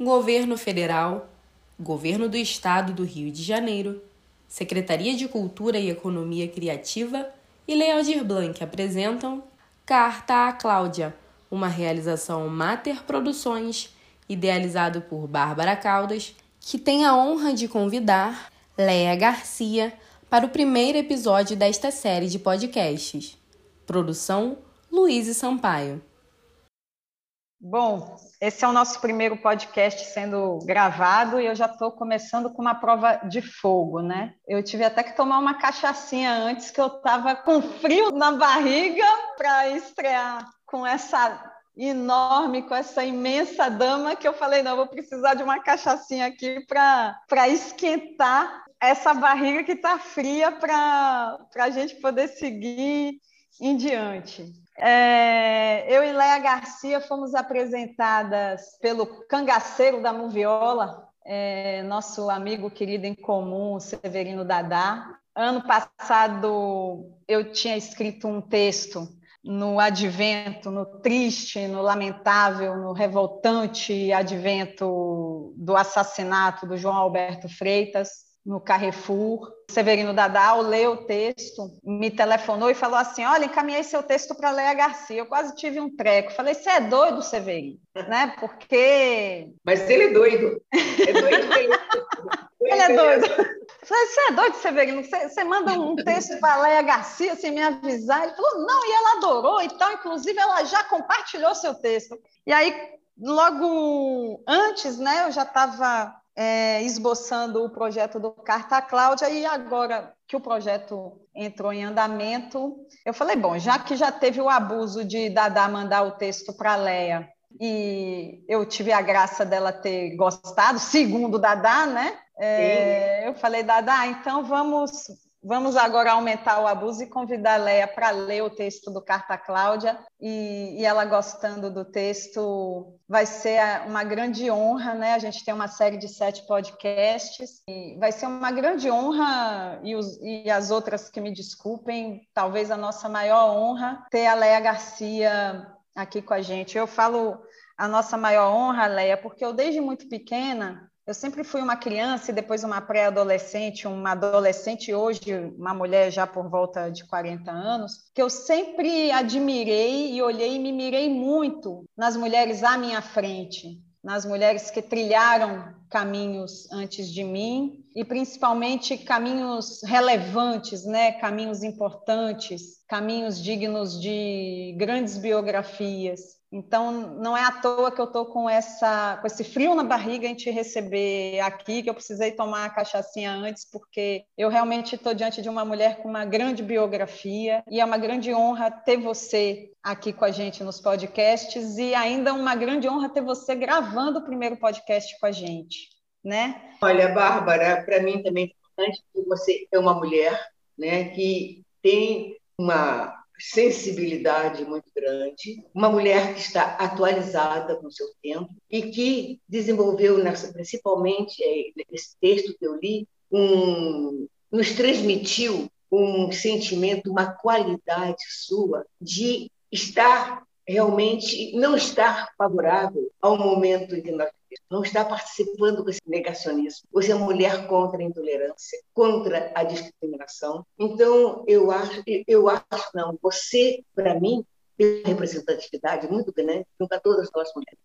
Governo Federal, Governo do Estado do Rio de Janeiro, Secretaria de Cultura e Economia Criativa e Lealdir Blanc apresentam Carta à Cláudia, uma realização Mater Produções, idealizado por Bárbara Caldas, que tem a honra de convidar Léa Garcia para o primeiro episódio desta série de podcasts. Produção Luiz Sampaio. Bom, esse é o nosso primeiro podcast sendo gravado e eu já estou começando com uma prova de fogo, né? Eu tive até que tomar uma cachaçinha antes, que eu estava com frio na barriga para estrear com essa enorme, com essa imensa dama, que eu falei: não, vou precisar de uma cachaçinha aqui para esquentar essa barriga que está fria para a gente poder seguir em diante. É, eu e Léa Garcia fomos apresentadas pelo cangaceiro da Moviola, é, nosso amigo querido em comum, Severino Dadá. Ano passado eu tinha escrito um texto no advento, no triste, no lamentável, no revoltante advento do assassinato do João Alberto Freitas no Carrefour. Severino Dadal leu o texto, me telefonou e falou assim: Olha, encaminhei seu texto para Leia Garcia. Eu quase tive um treco. Falei: Você é doido, Severino? né? Porque. Mas ele é doido. É doido ele... ele é doido. Falei: Você é doido, Severino? Você, você manda um texto para Leia Garcia sem me avisar? Ele falou: Não, e ela adorou, então, inclusive, ela já compartilhou seu texto. E aí, logo antes, né, eu já estava é, esboçando o projeto do Carta Cláudia e agora que o projeto entrou em andamento, eu falei, bom, já que já teve o abuso de Dadá mandar o texto para a Leia e eu tive a graça dela ter gostado, segundo Dadá, né? É, eu falei, Dadá, então vamos Vamos agora aumentar o abuso e convidar a Leia para ler o texto do Carta Cláudia. E, e, ela gostando do texto, vai ser uma grande honra, né? A gente tem uma série de sete podcasts. E vai ser uma grande honra, e, os, e as outras que me desculpem, talvez a nossa maior honra, ter a Leia Garcia aqui com a gente. Eu falo a nossa maior honra, Leia, porque eu, desde muito pequena, eu sempre fui uma criança e depois uma pré-adolescente, uma adolescente, hoje uma mulher já por volta de 40 anos, que eu sempre admirei e olhei e me mirei muito nas mulheres à minha frente, nas mulheres que trilharam caminhos antes de mim e principalmente caminhos relevantes, né? Caminhos importantes, caminhos dignos de grandes biografias. Então, não é à toa que eu estou com, essa, com esse frio na barriga em te receber aqui, que eu precisei tomar a cachaçinha antes, porque eu realmente estou diante de uma mulher com uma grande biografia e é uma grande honra ter você aqui com a gente nos podcasts e ainda uma grande honra ter você gravando o primeiro podcast com a gente, né? Olha, Bárbara, para mim também é importante que você é uma mulher né, que tem uma sensibilidade muito grande, uma mulher que está atualizada com seu tempo e que desenvolveu, nessa, principalmente é, nesse texto que eu li, um, nos transmitiu um sentimento, uma qualidade sua de estar realmente, não estar favorável ao momento em que nós não está participando com esse negacionismo. Você é mulher contra a intolerância, contra a discriminação. Então, eu acho, eu acho não, você, para mim, tem uma representatividade muito grande junto a todas nós mulheres.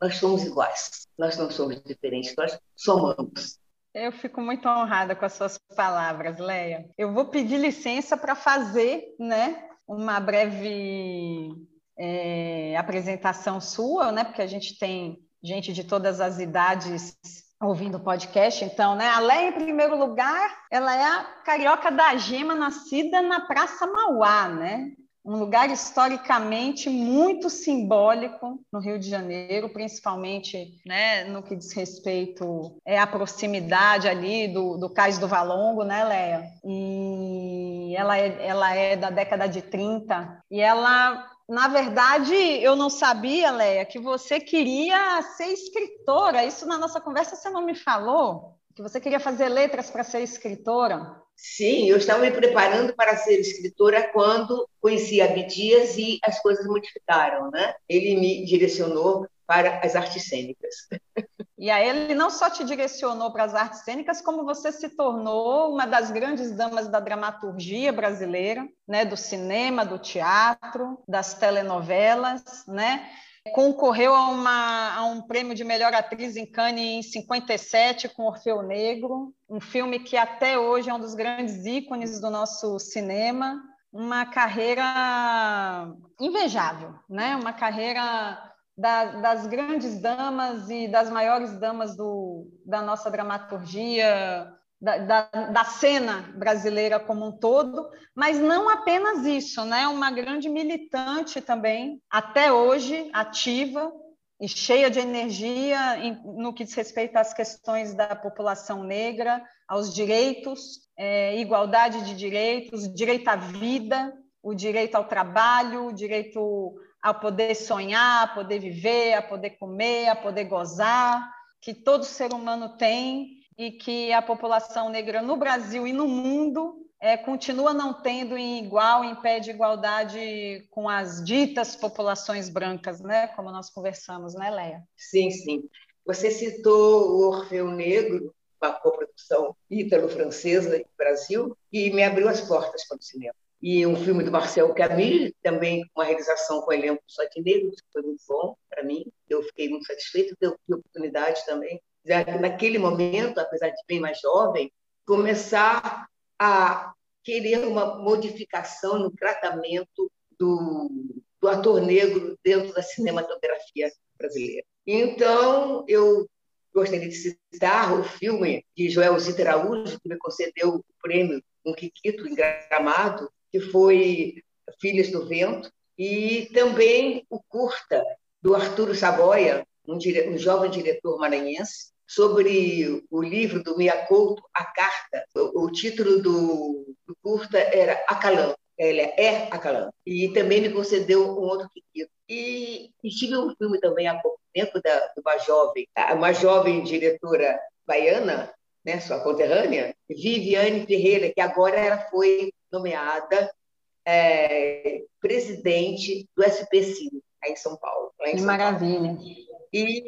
Nós somos iguais, nós não somos diferentes, nós somamos. Eu fico muito honrada com as suas palavras, Leia. Eu vou pedir licença para fazer né, uma breve é, apresentação sua, né, porque a gente tem gente de todas as idades ouvindo o podcast, então, né? A Leia, em primeiro lugar, ela é a carioca da gema, nascida na Praça Mauá, né? Um lugar historicamente muito simbólico no Rio de Janeiro, principalmente né, no que diz respeito é, à proximidade ali do, do Cais do Valongo, né, Leia? E ela é, ela é da década de 30 e ela na verdade, eu não sabia, Leia, que você queria ser escritora. Isso na nossa conversa você não me falou? Que você queria fazer letras para ser escritora? Sim, eu estava me preparando para ser escritora quando conheci Abdias e as coisas modificaram, né? Ele me direcionou para as artes cênicas. E aí ele não só te direcionou para as artes cênicas, como você se tornou uma das grandes damas da dramaturgia brasileira, né, do cinema, do teatro, das telenovelas, né? Concorreu a, uma, a um prêmio de melhor atriz em Cannes em 57 com Orfeu Negro, um filme que até hoje é um dos grandes ícones do nosso cinema, uma carreira invejável, né? Uma carreira da, das grandes damas e das maiores damas do, da nossa dramaturgia, da, da, da, cena brasileira como um todo, mas não apenas isso, né? Uma grande militante também, até hoje, ativa e cheia de energia em, no que diz respeito às questões da população negra, aos direitos, é, igualdade de direitos, direito à vida, o direito ao trabalho, o direito a poder sonhar, a poder viver, a poder comer, a poder gozar, que todo ser humano tem e que a população negra no Brasil e no mundo é, continua não tendo em igual, em pé de igualdade com as ditas populações brancas, né? Como nós conversamos, né, Leia? Sim, sim. Você citou o Orfeu Negro, uma coprodução ítalo-francesa do Brasil, e me abriu as portas para o cinema e um filme do Marcel Camus, também uma realização com elenco só de negros, que foi muito bom para mim. Eu fiquei muito satisfeito, deu oportunidade também, naquele momento, apesar de bem mais jovem, começar a querer uma modificação no tratamento do, do ator negro dentro da cinematografia brasileira. Então, eu gostaria de citar o filme de Joel Zita Araújo, que me concedeu o prêmio Um Quiquito em Gramado, que foi Filhas do Vento, e também o curta do Arturo Saboia, um, dire... um jovem diretor maranhense, sobre o livro do Mia Couto, A Carta. O, o título do, do, curta era Acalã. Ela é Acalã. E também me concedeu um outro querido. E, e tive um filme também há pouco tempo da, de uma jovem, uma jovem diretora baiana, né, sua conterrânea, Viviane Ferreira, que agora ela foi nomeada é, presidente do SPCI, aí em São Paulo. que maravilha. Paulo. E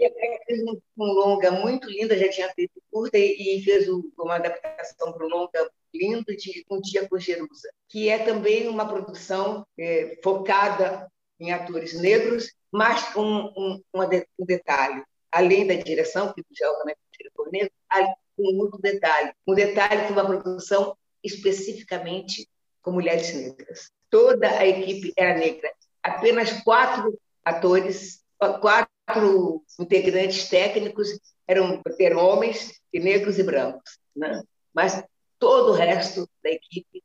fez um, um, longa muito linda, já tinha feito curta e, e fez uma adaptação para um longa lindo de Um Dia com Jerusa, que é também uma produção é, focada em atores negros, mas com um, um, um detalhe. Além da direção, que o Gel também é diretor negro, com muito detalhe. Um detalhe que uma produção especificamente com mulheres negras. Toda a equipe era negra. Apenas quatro atores, quatro integrantes técnicos eram, eram homens, e negros e brancos. Né? Mas todo o resto da equipe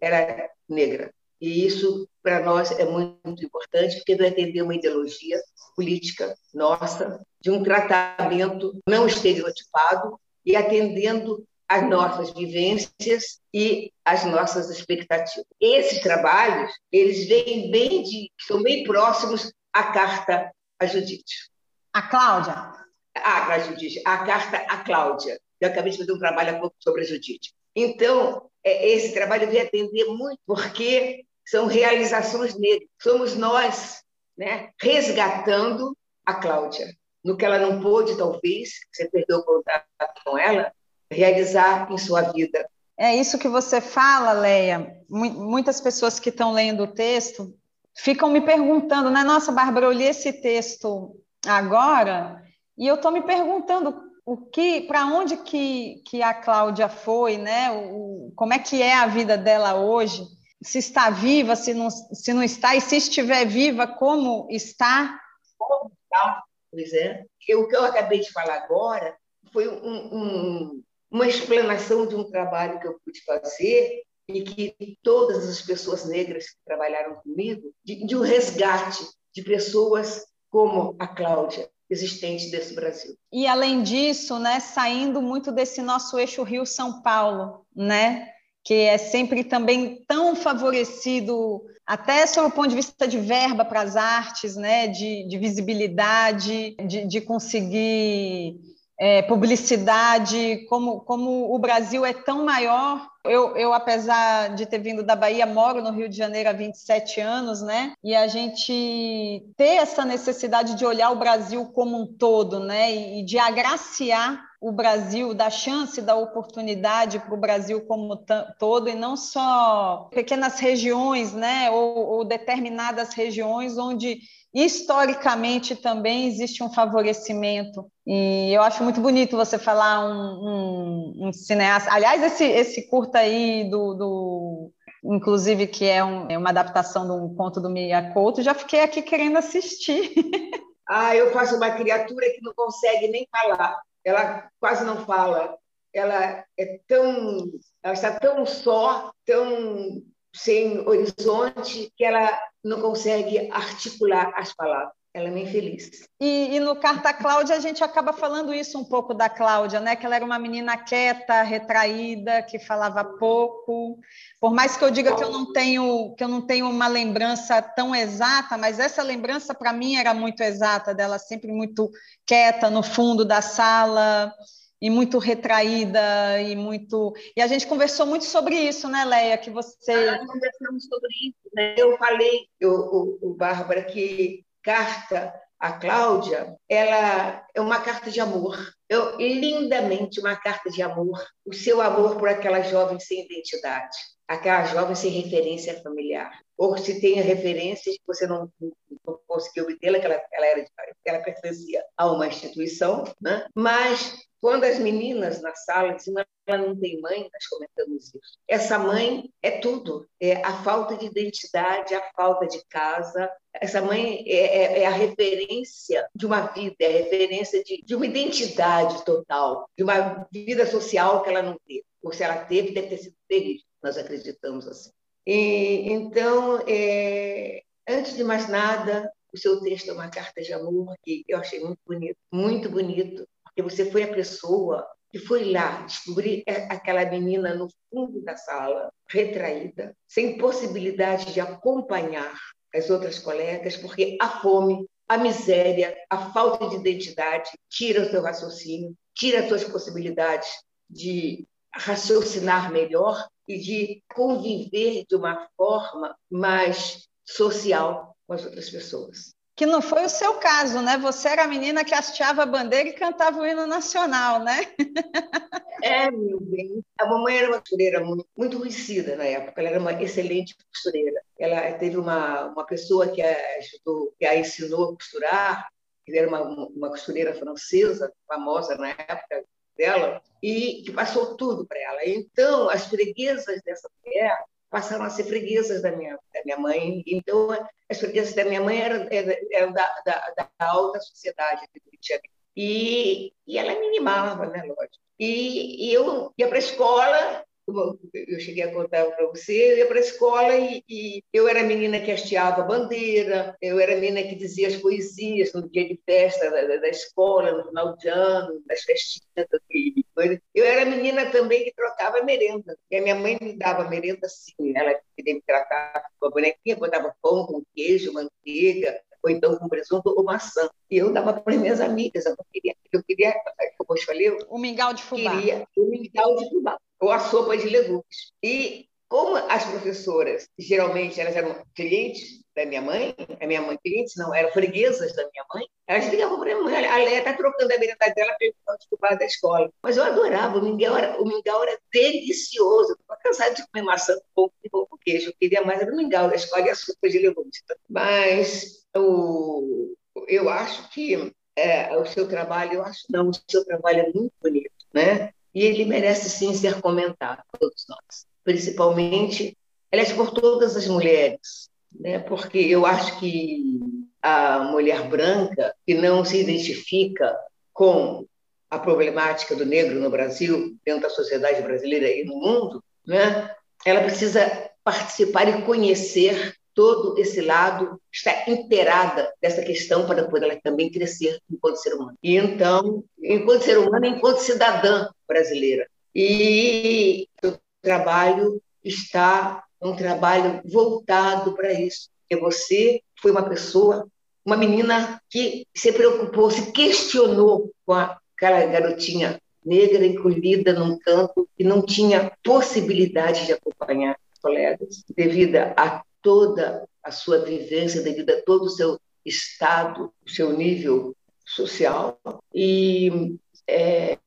era negra. E isso, para nós, é muito importante, porque vai entender uma ideologia política nossa, de um tratamento não estereotipado e atendendo as nossas vivências e as nossas expectativas. Esses trabalhos, eles vêm bem de, são bem próximos à carta a Judite. A Cláudia? Ah, a Judite, a carta a Cláudia. Eu acabei de fazer um trabalho há pouco sobre a Judite. Então, é, esse trabalho vem atender muito, porque são realizações negras. Somos nós né, resgatando a Cláudia. No que ela não pôde, talvez, você perdeu o contato com ela, realizar em sua vida. É isso que você fala, Leia. Muitas pessoas que estão lendo o texto ficam me perguntando, né? Nossa, Bárbara, eu li esse texto agora e eu estou me perguntando o que, para onde que, que a Cláudia foi, né? O, como é que é a vida dela hoje? Se está viva, se não, se não está, e se estiver viva, como está? Como está? Pois é. O que eu acabei de falar agora foi um, um, uma explanação de um trabalho que eu pude fazer e que todas as pessoas negras que trabalharam comigo, de, de um resgate de pessoas como a Cláudia, existente desse Brasil. E além disso, né, saindo muito desse nosso eixo Rio-São Paulo, né, que é sempre também tão favorecido, até sob o ponto de vista de verba para as artes, né, de, de visibilidade, de, de conseguir é, publicidade, como, como o Brasil é tão maior. Eu, eu, apesar de ter vindo da Bahia, moro no Rio de Janeiro há 27 anos, né? E a gente ter essa necessidade de olhar o Brasil como um todo, né? E de agraciar o Brasil, da chance, da oportunidade para o Brasil como todo, e não só pequenas regiões, né, ou, ou determinadas regiões onde historicamente também existe um favorecimento. E eu acho muito bonito você falar um, um, um cineasta. Aliás, esse, esse curta aí do, do inclusive que é, um, é, uma adaptação de um conto do Miyakoto, já fiquei aqui querendo assistir. Ah, eu faço uma criatura que não consegue nem falar ela quase não fala, ela é tão, ela está tão só, tão sem horizonte que ela não consegue articular as palavras. Ela é meio infeliz. E, e, no Carta Cláudia a gente acaba falando isso um pouco da Cláudia, né? Que ela era uma menina quieta, retraída, que falava pouco. Por mais que eu diga que eu não tenho que eu não tenho uma lembrança tão exata, mas essa lembrança para mim era muito exata dela, sempre muito quieta no fundo da sala e muito retraída e muito e a gente conversou muito sobre isso, né, Leia? Que você ah, conversamos sobre isso. Né? Eu falei, o, o Bárbara, que carta a Cláudia, ela é uma carta de amor. Eu, lindamente uma carta de amor. O seu amor por aquela jovem sem identidade, aquela jovem sem referência familiar. Ou se tem referências que você não, não conseguiu obtê-la, que ela, ela, era, ela pertencia a uma instituição, né? mas quando as meninas na sala diziam ela não tem mãe, nós comentamos isso. Essa mãe é tudo. É a falta de identidade, a falta de casa. Essa mãe é, é, é a referência de uma vida, é a referência de, de, uma identidade total, de uma vida social que ela não teve. Ou se ela teve, deve ter sido terrível. Nós acreditamos assim. E, então, é, antes de mais nada, o seu texto é uma carta de amor que eu achei muito bonito, muito bonito porque você foi a pessoa que foi lá descobrir aquela menina no fundo da sala, retraída, sem possibilidade de acompanhar as outras colegas, porque a fome, a miséria, a falta de identidade tira o seu raciocínio, tira as suas possibilidades de raciocinar melhor e de conviver de uma forma mais social com as outras pessoas que não foi o seu caso, né? Você era a menina que hasteava a bandeira e cantava o hino nacional, né? É, meu bem. A mamãe era uma costureira muito, muito conhecida na época, ela era uma excelente costureira. Ela teve uma, uma pessoa que a, ajudou, que a ensinou a costurar, que era uma, uma costureira francesa, famosa na época dela, e que passou tudo para ela. Então, as freguesas dessa mulher passaram a ser freguesas da minha, da minha mãe. Então, as freguesas da minha mãe eram, eram da, da, da, alta sociedade de. E, e ela me animava, né, lógico. E, e eu ia para a escola eu cheguei a contar para você, eu ia para a escola e, e, eu era a menina que hasteava a bandeira, eu era a menina que dizia as poesias no dia de festa da, da escola, no final de ano, das festinhas, Eu era a menina também que trocava merenda, e a minha mãe me dava merenda assim, ela queria me tratar com a bonequinha, botava pão com queijo, manteiga, ou então com presunto ou maçã. E eu dava para minhas amigas, eu queria, eu queria, como eu falei, o mingau de fubá. Queria o mingau de fubá ou a sopa de legumes. E como as professoras, geralmente, elas eram clientes da minha mãe, a minha mãe clientes, não, eram freguesas da minha mãe, elas ligavam para minha mãe, a Léa está trocando a merenda dela pelo desculpar da escola. Mas eu adorava, o mingau era, o mingau era delicioso, eu estava cansada de comer maçã com pão com queijo, eu queria mais era o mingau da escola e a sopa de legumes. Mas o, eu acho que é, o seu trabalho, eu acho não, o seu trabalho é muito bonito, né? E ele merece sim ser comentado, todos nós, principalmente, aliás, por todas as mulheres, né? porque eu acho que a mulher branca que não se identifica com a problemática do negro no Brasil, dentro da sociedade brasileira e no mundo, né? ela precisa participar e conhecer todo esse lado, está inteirada dessa questão para poder ela também crescer enquanto ser humano. E então, enquanto ser humano, enquanto cidadã brasileira. E o trabalho está um trabalho voltado para isso. Porque você foi uma pessoa, uma menina que se preocupou, se questionou com aquela garotinha negra encolhida num canto e não tinha possibilidade de acompanhar colegas devido a toda a sua vivência, devido a todo o seu estado, o seu nível social e é,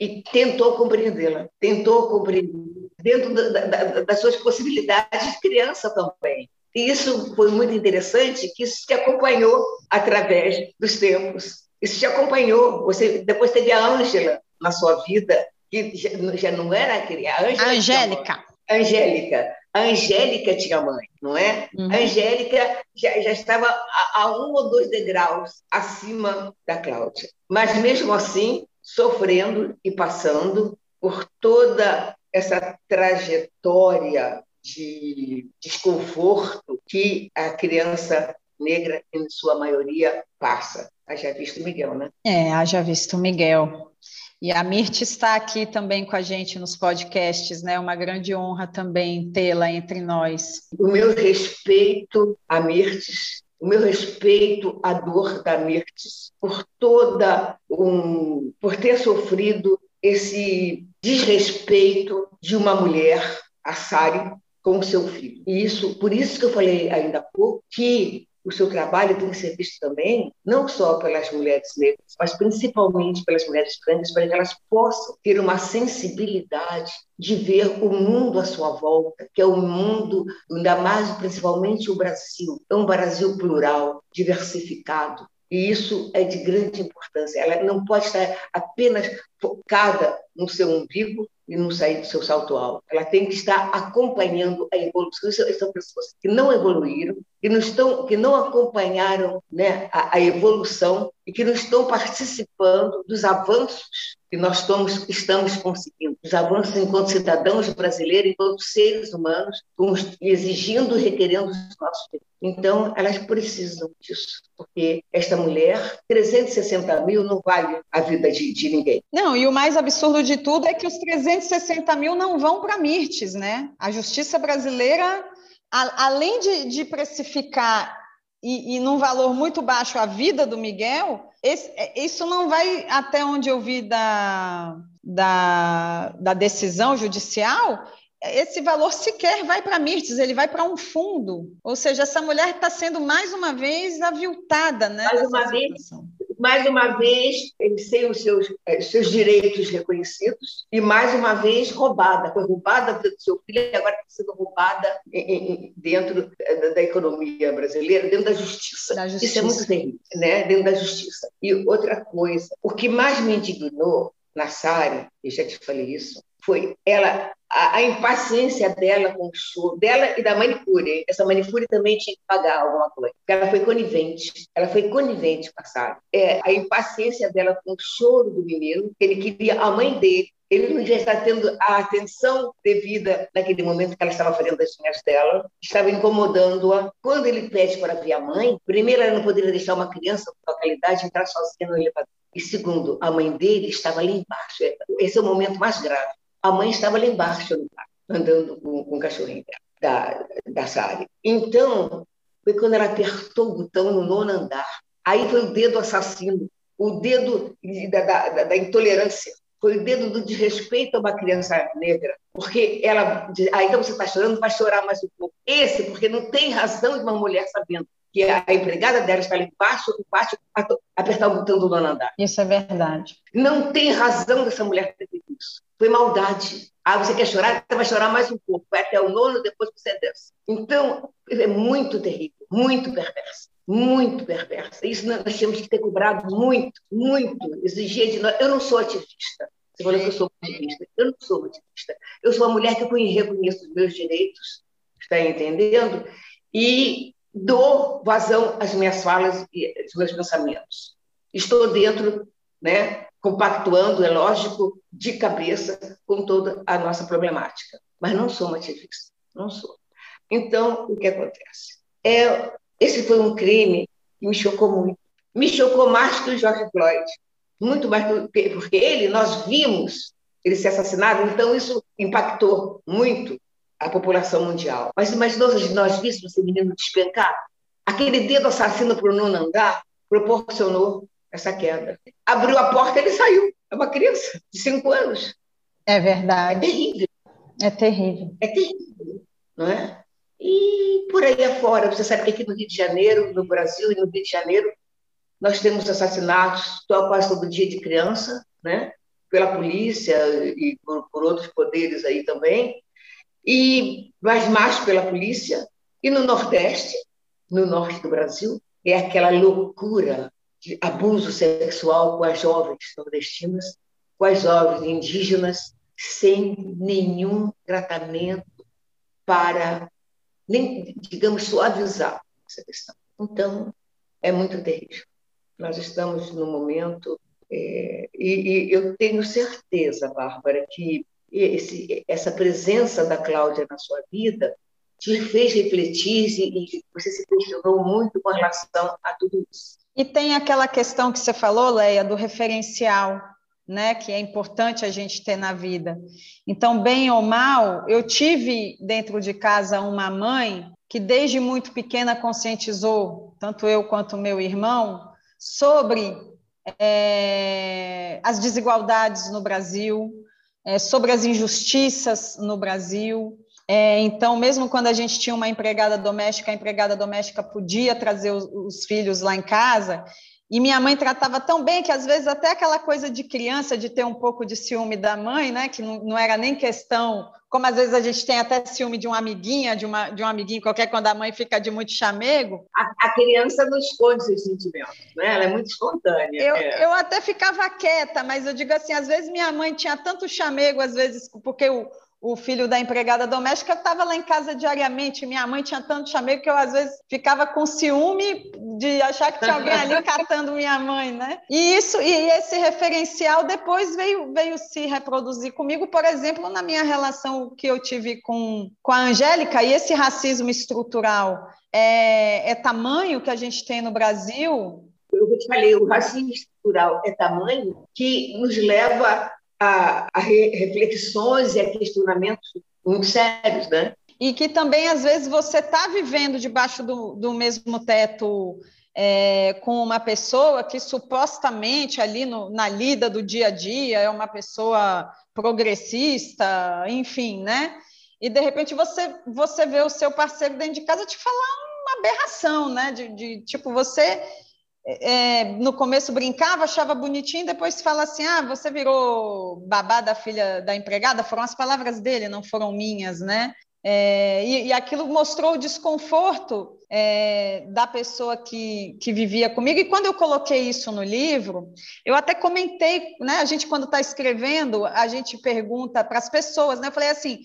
e tentou compreendê-la, tentou compreender dentro da, da, das suas possibilidades de criança também. E isso foi muito interessante, que isso te acompanhou através dos tempos. Isso te acompanhou. Você depois teve a Ângela na sua vida, que já, não era a Ângela. Angélica. Angélica. A Angélica tinha mãe, não é? Uhum. A Angélica já, já estava a, a, um ou dois degraus acima da Cláudia. Mas mesmo assim, sofrendo e passando por toda essa trajetória de desconforto que a criança negra, em sua maioria, passa. Haja visto Miguel, né? É, haja visto Miguel. E a Mirte está aqui também com a gente nos podcasts, né? Uma grande honra também tê-la entre nós. O meu respeito a Mirtes, o meu respeito à dor da Mirtes, por toda um, por ter sofrido esse desrespeito de uma mulher, a Sari, com seu filho. E isso, por isso que eu falei ainda há pouco que o seu trabalho tem que ser visto também, não só pelas mulheres negras, mas principalmente pelas mulheres brancas, para que elas possam ter uma sensibilidade de ver o mundo à sua volta, que é um mundo, ainda mais principalmente o Brasil, é um Brasil plural, diversificado, e isso é de grande importância. Ela não pode estar apenas focada no seu umbigo e não sair do seu salto alto. Ela tem que estar acompanhando a evolução. São pessoas que não evoluíram, que não, estão, que não acompanharam né, a, a evolução e que não estão participando dos avanços que nós estamos, estamos conseguindo, os avanços enquanto cidadãos brasileiros, enquanto seres humanos, exigindo requerendo os nossos direitos. Então, elas precisam disso, porque esta mulher, 360 mil não vale a vida de, de ninguém. Não, e o mais absurdo de tudo é que os 360 mil não vão para Mirtes, né? A justiça brasileira, além de, de precificar e, e num valor muito baixo a vida do Miguel, esse, é, isso não vai até onde eu vi da, da, da decisão judicial. Esse valor sequer vai para Mirtes, ele vai para um fundo. Ou seja, essa mulher está sendo mais uma vez aviltada, né? Mais uma vez, mais uma vez, sem os seus, eh, seus direitos reconhecidos, e mais uma vez roubada. Foi roubada do seu filho e agora está sendo roubada dentro da economia brasileira, dentro da justiça. da justiça. Isso é muito terrível, né? dentro da justiça. E outra coisa, o que mais me indignou na Sara, eu já te falei isso, foi ela a, a, impaciência dela com o show, dela e da manicure. Essa manicure também tinha que pagar alguma coisa. Ela foi conivente, ela foi conivente com a. É, a impaciência dela com o choro do menino, ele queria a mãe dele, ele não já está tendo a atenção devida naquele momento que ela estava fazendo as unhas dela, estava incomodando-a. Quando ele pede para ver a mãe, primeiro, ela não poderia deixar uma criança com localidade entrar sozinha no elevador. E segundo, a mãe dele estava ali embaixo. Esse é o momento mais grave. A mãe estava lá embaixo, andando com, com o cachorrinho da, da Sari. Então, foi quando ela apertou o botão no nono andar. Aí foi o dedo assassino, o dedo da, da, da intolerância, foi o dedo do desrespeito a uma criança negra. Porque ela diz, ah, então você está chorando, vai chorar mais um pouco. Esse, porque não tem razão de uma mulher sabendo que a empregada dela está ali embaixo, embaixo, apertar o botão do nono andar. Isso é verdade. Não tem razão dessa mulher ter Foi maldade. Ah, você quer chorar? Você vai chorar mais um pouco. Vai até o nono, depois você desce. Então, é muito terrível, muito perverso. Muito perversa. Isso nós temos que ter cobrado muito, muito. Exigir de nós. Eu não sou ativista. Você falou que eu sou ativista. Eu não sou ativista. Eu sou uma mulher que reconheço os meus direitos, está entendendo? E dou vazão às minhas falas e aos meus pensamentos. Estou dentro, né, compactuando, é lógico, de cabeça com toda a nossa problemática. Mas não sou uma ativista, não sou. Então, o que acontece? É, esse foi um crime que me chocou muito. Me chocou mais que o George Floyd. Muito mais que, porque ele, nós vimos ele ser assassinado, então isso impactou muito a população mundial. Mas imaginou se nós víssemos esse menino despencar? Aquele dedo assassino para o nono proporcionou essa queda. Abriu a porta, ele saiu. É uma criança de cinco anos. É verdade. É terrível. É terrível. É terrível, não é? E por aí afora, você sabe que aqui no Rio de Janeiro, no Brasil e no Rio de Janeiro, nós temos assassinatos quase todo dia de criança, né? Pela polícia e por, por outros poderes aí também, e mas mais pela polícia. E no Nordeste, no norte do Brasil, é aquela loucura de abuso sexual com as jovens nordestinas, com as jovens indígenas, sem nenhum tratamento para, nem, digamos, suavizar essa questão. Então, é muito terrível. Nós estamos no momento, é, e, e, eu tenho certeza, Bárbara, que esse, essa presença da Cláudia na sua vida te fez refletir e você se questionou muito com relação a tudo isso. E tem aquela questão que você falou, Leia, do referencial, né, que é importante a gente ter na vida. Então, bem ou mal, eu tive dentro de casa uma mãe que desde muito pequena conscientizou, tanto eu quanto meu irmão, sobre é, as desigualdades no Brasil, é, sobre as injustiças no Brasil, é, então, mesmo quando a gente tinha uma empregada doméstica, a empregada doméstica podia trazer os, os, filhos lá em casa, e minha mãe tratava tão bem que, às vezes, até aquela coisa de criança, de ter um pouco de ciúme da mãe, né, que não, não era nem questão, como às vezes a gente tem até ciúme de uma amiguinha, de, uma, de um amiguinho qualquer, quando a mãe fica de muito chamego. A, a criança não esconde seus sentimentos, né? ela é muito espontânea. Eu, é. eu até ficava quieta, mas eu digo assim, às vezes minha mãe tinha tanto chamego, às vezes, porque o o filho da empregada doméstica estava lá em casa diariamente. Minha mãe tinha tanto chamego que eu, às vezes, ficava com ciúme de achar que tinha alguém ali catando minha mãe, né? E isso e esse referencial depois veio, veio se reproduzir comigo, por exemplo, na minha relação que eu tive com, com a Angélica, e esse racismo estrutural é, é tamanho que a gente tem no Brasil. Eu te falei, o racismo estrutural é tamanho que nos leva a, a reflexões e a questionamentos muito sérios, né? E que também, às vezes, você está vivendo debaixo do, do mesmo teto é, com uma pessoa que supostamente ali no, na lida do dia a dia é uma pessoa progressista, enfim, né? E de repente você você vê o seu parceiro dentro de casa te falar uma aberração, né? De, de tipo você é, no começo brincava, achava bonitinho, depois fala assim: ah, você virou babá da filha da empregada. Foram as palavras dele, não foram minhas, né? É, e, e, aquilo mostrou o desconforto é, da pessoa que, que vivia comigo. E quando eu coloquei isso no livro, eu até comentei, né? A gente, quando está escrevendo, a gente pergunta para as pessoas, né? Eu falei assim.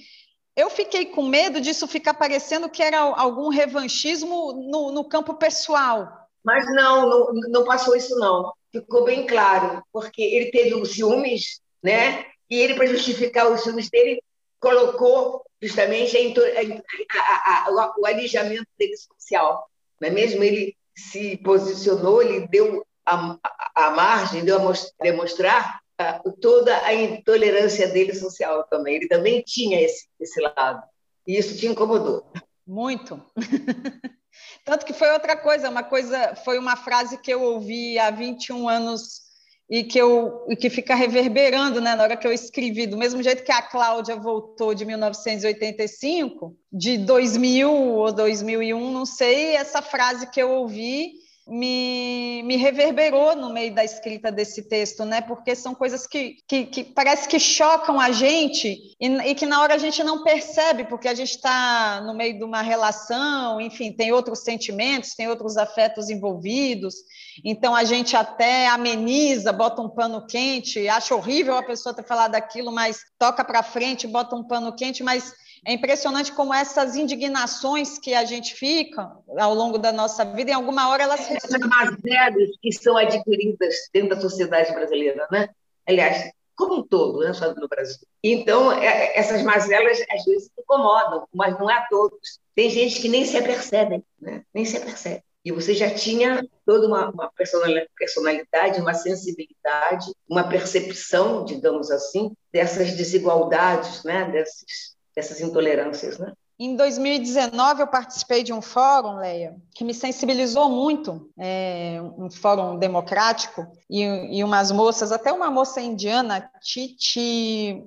Eu fiquei com medo disso ficar parecendo que era algum revanchismo no, no campo pessoal, mas não, não, não passou isso não. Ficou bem claro, porque ele teve os ciúmes, né? E ele, para justificar os ciúmes dele, colocou justamente a, a, a, o alijamento dele social. Não é mesmo? Ele se posicionou, ele deu a, margem, deu a demonstrar uh, toda a intolerância dele social também. Ele também tinha esse, esse lado. E isso te incomodou. Muito. Tanto que foi outra coisa, uma coisa, foi uma frase que eu ouvi há 21 anos e que eu e que fica reverberando, né, na hora que eu escrevi, do mesmo jeito que a Cláudia voltou de 1985, de 2000 ou 2001, não sei, essa frase que eu ouvi me, me reverberou no meio da escrita desse texto, né? Porque são coisas que, que, que parece que chocam a gente e, e, que na hora a gente não percebe, porque a gente está no meio de uma relação, enfim, tem outros sentimentos, tem outros afetos envolvidos, então a gente até ameniza, bota um pano quente, acha horrível a pessoa ter falado aquilo, mas toca para frente, bota um pano quente, mas é impressionante como essas indignações que a gente fica ao longo da nossa vida, em alguma hora elas. Essas mazelas que são adquiridas dentro da sociedade brasileira, né? Aliás, como um todo, né? só no Brasil. Então, é, essas mazelas às vezes incomodam, mas não é a todos. Tem gente que nem se apercebe, né? nem se apercebe. E você já tinha toda uma, uma personalidade, uma sensibilidade, uma percepção, digamos assim, dessas desigualdades, né? desses, dessas intolerâncias, né? Em 2019, eu participei de um fórum, Leia, que me sensibilizou muito, é, um fórum democrático, e, e, umas moças, até uma moça indiana, Titi.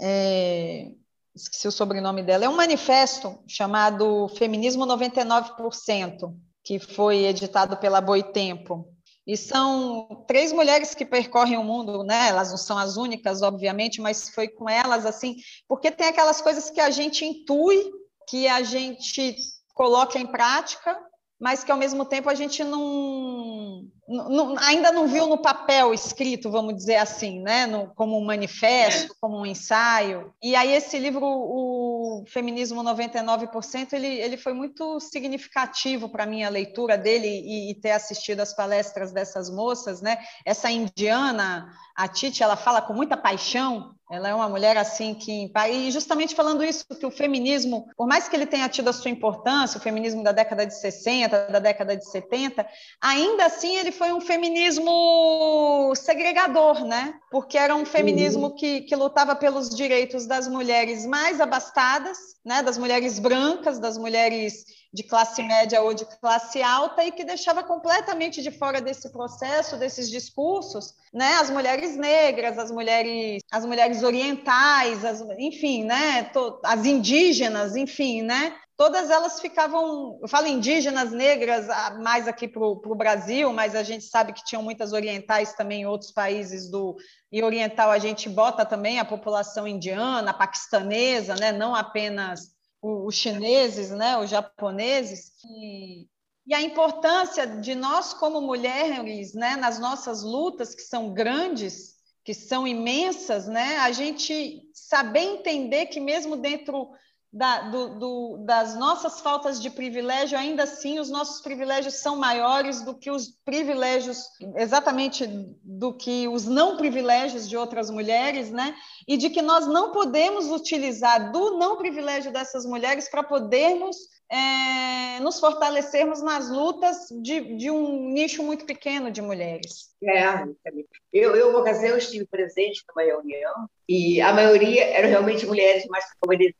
É, esqueci o sobrenome dela, é um manifesto chamado Feminismo 99%, que foi editado pela Boitempo. E são três mulheres que percorrem o mundo, né? Elas não são as únicas, obviamente, mas foi com elas assim, porque tem aquelas coisas que a gente intui que a gente coloca em prática, mas que ao mesmo tempo a gente não, não ainda não viu no papel escrito, vamos dizer assim, né? No, como um manifesto, como um ensaio. E aí esse livro, o Feminismo 99%, ele, ele foi muito significativo para mim a leitura dele e, e ter assistido as palestras dessas moças, né? Essa indiana, a Titi, ela fala com muita paixão ela é uma mulher assim que. E justamente falando isso, que o feminismo, por mais que ele tenha tido a sua importância, o feminismo da década de 60, da década de 70, ainda assim ele foi um feminismo segregador, né? Porque era um feminismo uhum. que, que lutava pelos direitos das mulheres mais abastadas, né? das mulheres brancas, das mulheres de classe média ou de classe alta e que deixava completamente de fora desse processo, desses discursos, né, as mulheres negras, as mulheres, as mulheres orientais, as, enfim, né, as indígenas, enfim, né, todas elas ficavam, eu falo indígenas, negras, mais aqui para o Brasil, mas a gente sabe que tinham muitas orientais também em outros países do e oriental a gente bota também a população indiana, paquistanesa, né, não apenas os chineses, né, os japoneses, e, e a importância de nós como mulheres, né, nas nossas lutas que são grandes, que são imensas, né, a gente saber entender que mesmo dentro da, do, do, das nossas faltas de privilégio, ainda assim os nossos privilégios são maiores do que os privilégios, exatamente do que os não privilégios de outras mulheres, né? E de que nós não podemos utilizar do não privilégio dessas mulheres para podermos é, nos fortalecermos nas lutas de, de, um nicho muito pequeno de mulheres. É, eu, eu, uma ocasião, estive presente numa reunião e a maioria eram realmente mulheres mais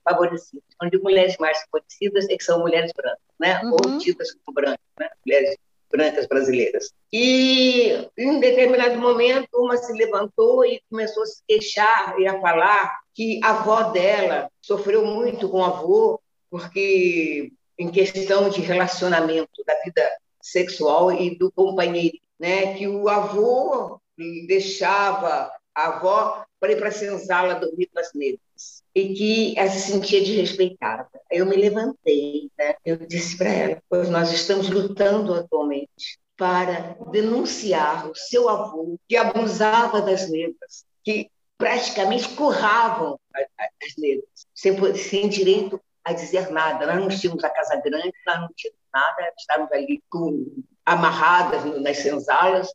favorecidas. Onde mulheres mais favorecidas é que são mulheres brancas, né? Uhum. ou tidas como brancas, né? mulheres brancas brasileiras. E em determinado momento, uma se levantou e começou a se queixar e a falar que a avó dela sofreu muito com o avô, porque em questão de relacionamento da vida sexual e do companheiro, né? Que o avô deixava a avó para ir para a senzala dormir com as negras e que ela se sentia desrespeitada. Eu me levantei, né? Eu disse para ela, pois nós estamos lutando atualmente para denunciar o seu avô que abusava das negras, que praticamente curravam as negras, sem, sem direito a dizer nada. Nós não tínhamos a casa grande, nós não tínhamos nada, estávamos ali com, amarradas nas senzalas,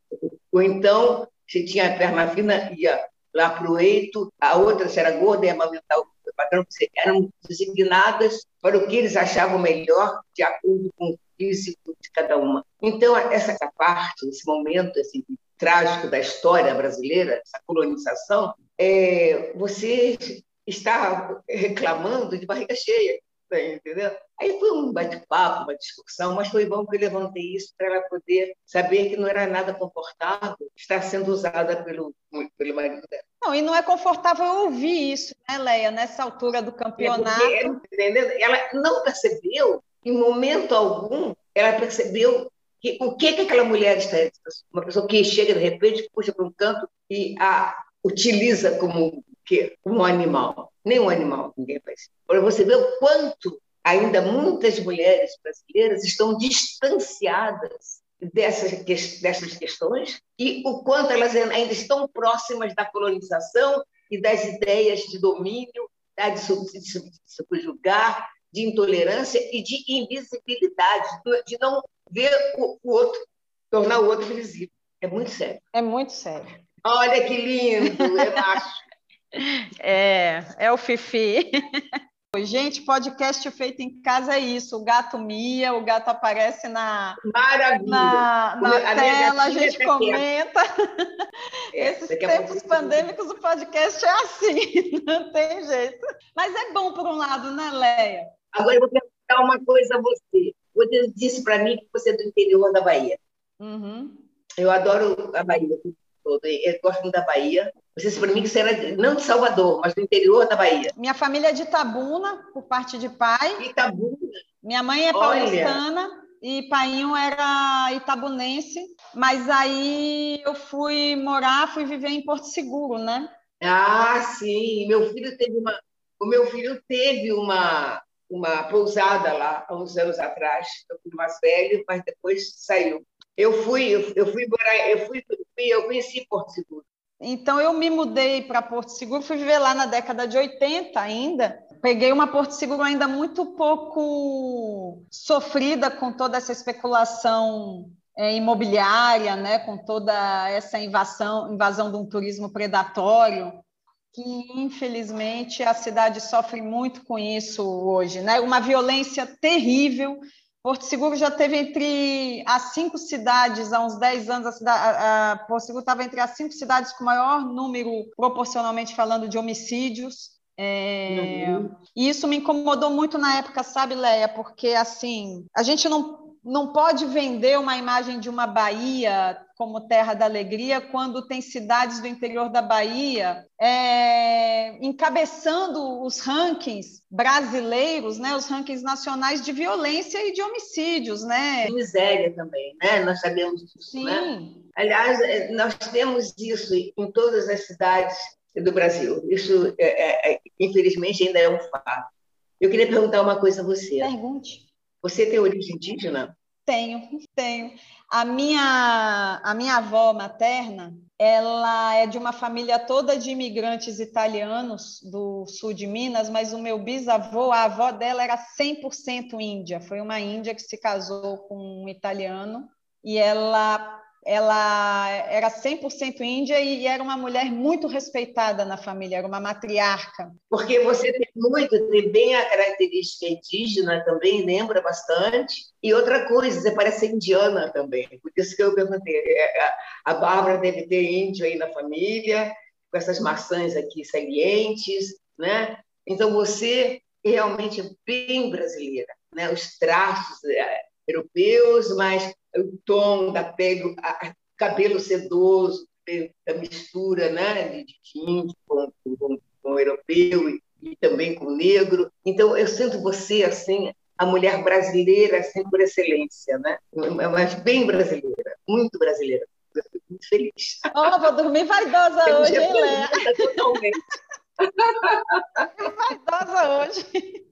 ou então, se tinha a perna fina, ia lá para o eito, a outra, era gorda, ia amamentar o patrão, eram designadas para o que eles achavam melhor, de acordo com o físico de cada uma. Então, essa parte, esse momento esse trágico da história brasileira, essa colonização, é, você está reclamando de barriga cheia, entendeu? Aí foi um bate-papo, uma discussão, mas foi bom que eu levantei isso para ela poder saber que não era nada confortável estar sendo usada pelo, pelo marido dela. Não, e não é confortável ouvir isso, né, Leia, nessa altura do campeonato. É entendeu? Ela não percebeu, em momento algum, ela percebeu que, o que, que aquela mulher está. Uma pessoa que chega de repente, puxa para um canto e a utiliza como que um animal. Nenhum animal ninguém faz. Para você ver o quanto ainda muitas mulheres brasileiras estão distanciadas dessas, dessas questões e o quanto elas ainda estão próximas da colonização e das ideias de domínio, de subjugar, de intolerância e de invisibilidade, de não ver o outro, tornar o outro visível. É muito sério. É muito sério. Olha que lindo, é macho. É, é o Fifi. Gente, podcast feito em casa é isso. O gato mia, o gato aparece na, Maravilha. na, na a tela, a gente tá comenta. É, Esses tempos pandêmicos, o podcast é assim, não tem jeito. Mas é bom por um lado, né, Leia? Agora eu vou perguntar uma coisa a você. Você disse para mim que você é do interior da Bahia. Uhum. Eu adoro a Bahia todo. Eu gosto muito da Bahia. Disse para mim que você era não de Salvador, mas do interior da Bahia. Minha família é de Itabuna, por parte de pai. Itabuna. Minha mãe é paulistana Olha. e painho era itabunense. Mas aí eu fui morar, fui viver em Porto Seguro, né? Ah, sim. Meu filho teve uma, o meu filho teve uma uma pousada lá há uns anos atrás. Eu fui mais velho, mas depois saiu. Eu fui, eu fui morar, eu fui, eu conheci Porto Seguro. Então eu me mudei para Porto Seguro, fui viver lá na década de 80 ainda. Peguei uma Porto Seguro ainda muito pouco sofrida com toda essa especulação é, imobiliária, né, com toda essa invasão, invasão de um turismo predatório, que infelizmente a cidade sofre muito com isso hoje, né? Uma violência terrível. Porto Seguro já teve entre as cinco cidades, há uns 10 anos, a, cidade, a, a Porto Seguro estava entre as cinco cidades com maior número, proporcionalmente falando, de homicídios. É, uhum. E isso me incomodou muito na época, sabe, Leia? Porque, assim, a gente não não pode vender uma imagem de uma Bahia como terra da alegria quando tem cidades do interior da Bahia é, encabeçando os rankings brasileiros, né, os rankings nacionais de violência e de homicídios, né? De miséria também, né? Nós sabemos disso, né? Sim. Né? Aliás, é, nós temos isso em todas as cidades do Brasil. Isso, é, é, é, infelizmente, ainda é um fato. Eu queria perguntar uma coisa a você. Pergunte. Você tem origem indígena? Tenho, tenho. A minha, a minha avó materna, ela é de uma família toda de imigrantes italianos do sul de Minas, mas o meu bisavô, a avó dela era 100% índia. Foi uma índia que se casou com um italiano e ela ela era 100% índia e era uma mulher muito respeitada na família, era uma matriarca. Porque você tem muito, tem bem a característica indígena também, lembra bastante. E outra coisa, você parece indiana também, por isso que eu perguntei. É, a Bárbara deve ter índio aí na família, com essas maçãs aqui salientes, né? Então você realmente é bem brasileira, né? Os traços é, europeus, mas o tom da pele, a, cabelo sedoso, a mistura né, de, de índio com, com, com o europeu e, e, também com o negro. Então, eu sinto você assim, a mulher brasileira assim, por excelência, né? mas bem brasileira, muito brasileira. Eu fico muito feliz. Oh, vou dormir vaidosa hoje, hein, Léa? Totalmente. vaidosa hoje.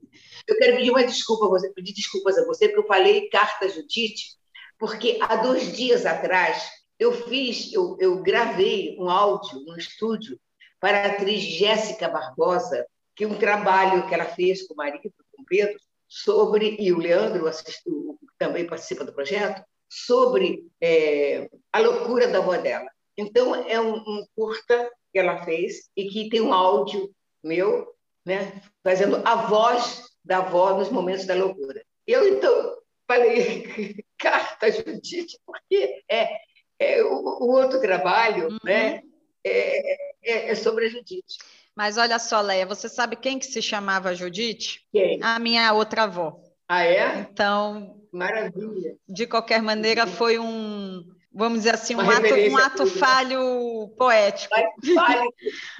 Eu quero pedir uma desculpa a você, pedir desculpas a você, porque eu falei carta Judite porque há dois dias atrás eu fiz, eu, eu gravei um áudio no estúdio para a atriz Jéssica Barbosa, que um trabalho que ela fez com o marido, com o Pedro, sobre, e o Leandro assistiu, também participa do projeto, sobre é, a loucura da avó dela. Então, é um, um, curta que ela fez e que tem um áudio meu, né, fazendo a voz da avó nos momentos da loucura. Eu, então, falei carta Judite, porque é, é o, o outro trabalho uhum. né, é, é, é, sobre a Judite. Mas olha só, Leia, você sabe quem que se chamava Judite? Quem? A minha outra avó. Ah, é? Então. Maravilha. De qualquer maneira, foi um, vamos dizer assim, um ato, um ato falho poético. Falho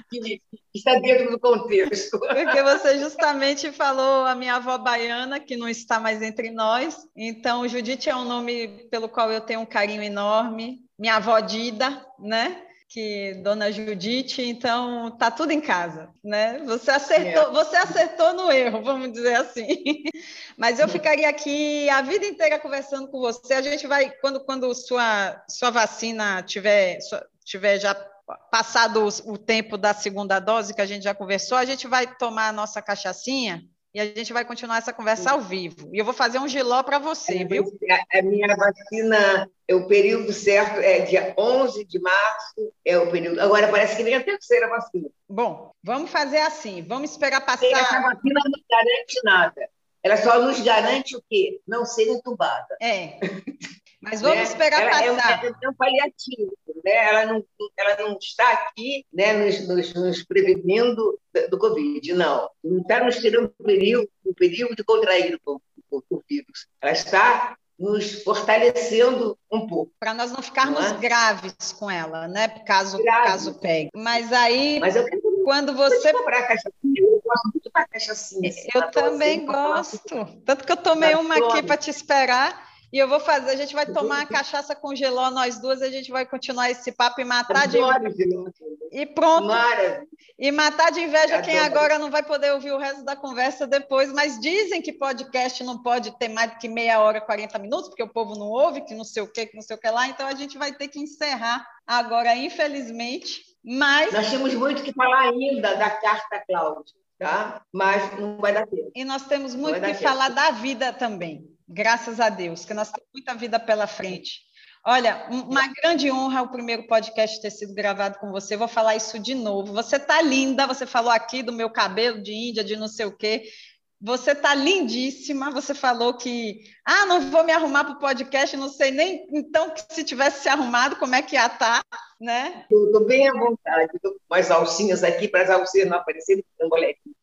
que está dentro do contexto. Porque você justamente falou a minha avó baiana, que não está mais entre nós. Então, Judite é um nome pelo qual eu tenho um carinho enorme. Minha avó Dida, né? Que Dona Judite, então tá tudo em casa, né? Você acertou, é. você acertou no erro, vamos dizer assim. Mas eu ficaria aqui a vida inteira conversando com você. A gente vai quando quando sua sua vacina tiver tiver já passado o tempo da segunda dose que a gente já conversou, a gente vai tomar a nossa cachaçinha e a gente vai continuar essa conversa ao vivo. E eu vou fazer um giló para você, é, viu? A, minha vacina, é o período certo é dia 11 de março, é o período. Agora parece que vem a terceira vacina. Bom, vamos fazer assim, vamos esperar passar. Essa vacina não garante nada. Ela só nos garante o quê? Não ser entubada. É. Mas vamos né? esperar ela passar. É um, é um paliativo, né? Ela não, ela não está aqui, né, nos, nos, nos prevenindo do, Covid, não. Não está nos tirando perigo o período contraído com, com, com o vírus. Ela está nos fortalecendo um pouco. Para nós não ficarmos não é? graves com ela, né? Caso, caso pegue. Mas aí, Mas eu quando você. Comprar cachaçinha, eu gosto muito da cachaçinha. Assim, eu também gosto. Tanto que eu tomei uma aqui para te esperar. E eu vou fazer, a gente vai tomar a cachaça com geló, nós duas, a gente vai continuar esse papo e matar de E pronto. Maravilha. E matar de inveja quem agora não vai poder ouvir o resto da conversa depois, mas dizem que podcast não pode ter mais do que meia hora, 40 minutos, porque o povo não ouve, que não sei o que, que não sei o que lá, então a gente vai ter que encerrar agora, infelizmente. Mas. Nós temos muito que falar ainda da carta, Cláudia, tá? Mas não vai dar tempo. E nós temos muito que tempo. falar da vida também. Graças a Deus, que nós temos muita vida pela frente. Olha, uma grande honra o primeiro podcast ter sido gravado com você. Vou falar isso de novo. Você tá linda, você falou aqui do meu cabelo de Índia, de não sei o quê. Você tá lindíssima. Você falou que, ah, não vou me arrumar para o podcast, não sei nem então que se tivesse se arrumado, como é que ia estar, tá, né? Estou bem à vontade. Estou com umas alcinhas aqui para as alcinhas não aparecerem.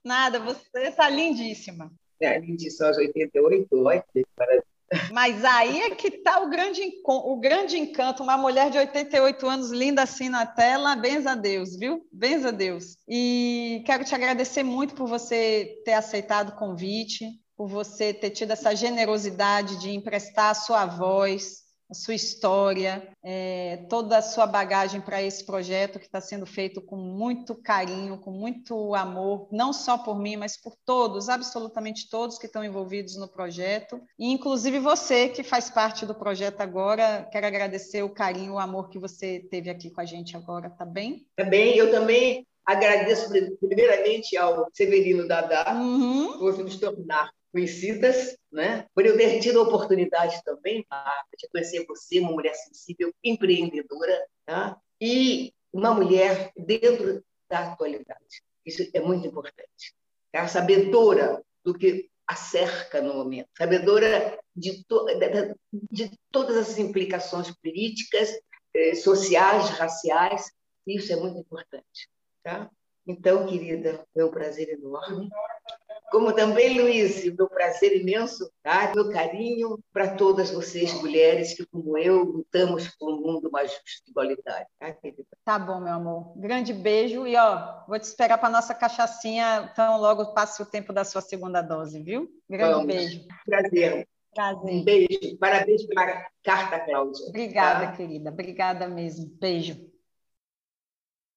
Nada, você está lindíssima né? lindíssima aos 88, olha que maravilha. Mas aí é que está o grande, o grande encanto. Uma mulher de 88 anos, linda assim na tela, benza a Deus, viu? Benza a Deus. E quero te agradecer muito por você ter aceitado o convite, por você ter tido essa generosidade de emprestar a sua voz, a sua história, é, toda a sua bagagem para esse projeto que está sendo feito com muito carinho, com muito amor, não só por mim, mas por todos, absolutamente todos que estão envolvidos no projeto, e inclusive você que faz parte do projeto agora. Quero agradecer o carinho, o amor que você teve aqui com a gente agora, tá bem? Também, eu também agradeço primeiramente ao Severino Dadá uhum. por nos tornar conhecidas, né? por eu ter tido a oportunidade também tá? de conhecer você, uma mulher sensível, empreendedora, tá? e uma mulher dentro da atualidade. Isso é muito importante. Tá? Sabedora do que a cerca no momento, sabedora de, to de todas as implicações políticas, eh, sociais, raciais, isso é muito importante. Tá? Então, querida, foi um prazer enorme como também, Luiz, meu prazer imenso, tá? meu carinho para todas vocês, mulheres, que, como eu, lutamos por um mundo mais justo e igualitário. Tá, querida? Tá bom, meu amor. Grande beijo e, ó, vou te esperar para nossa cachaçinha, então logo passe o tempo da sua segunda dose, viu? Grande Vamos. beijo. Prazer. Prazer. Um beijo. Parabéns pela carta, Cláudia. Obrigada, tá? querida. Obrigada mesmo. Beijo.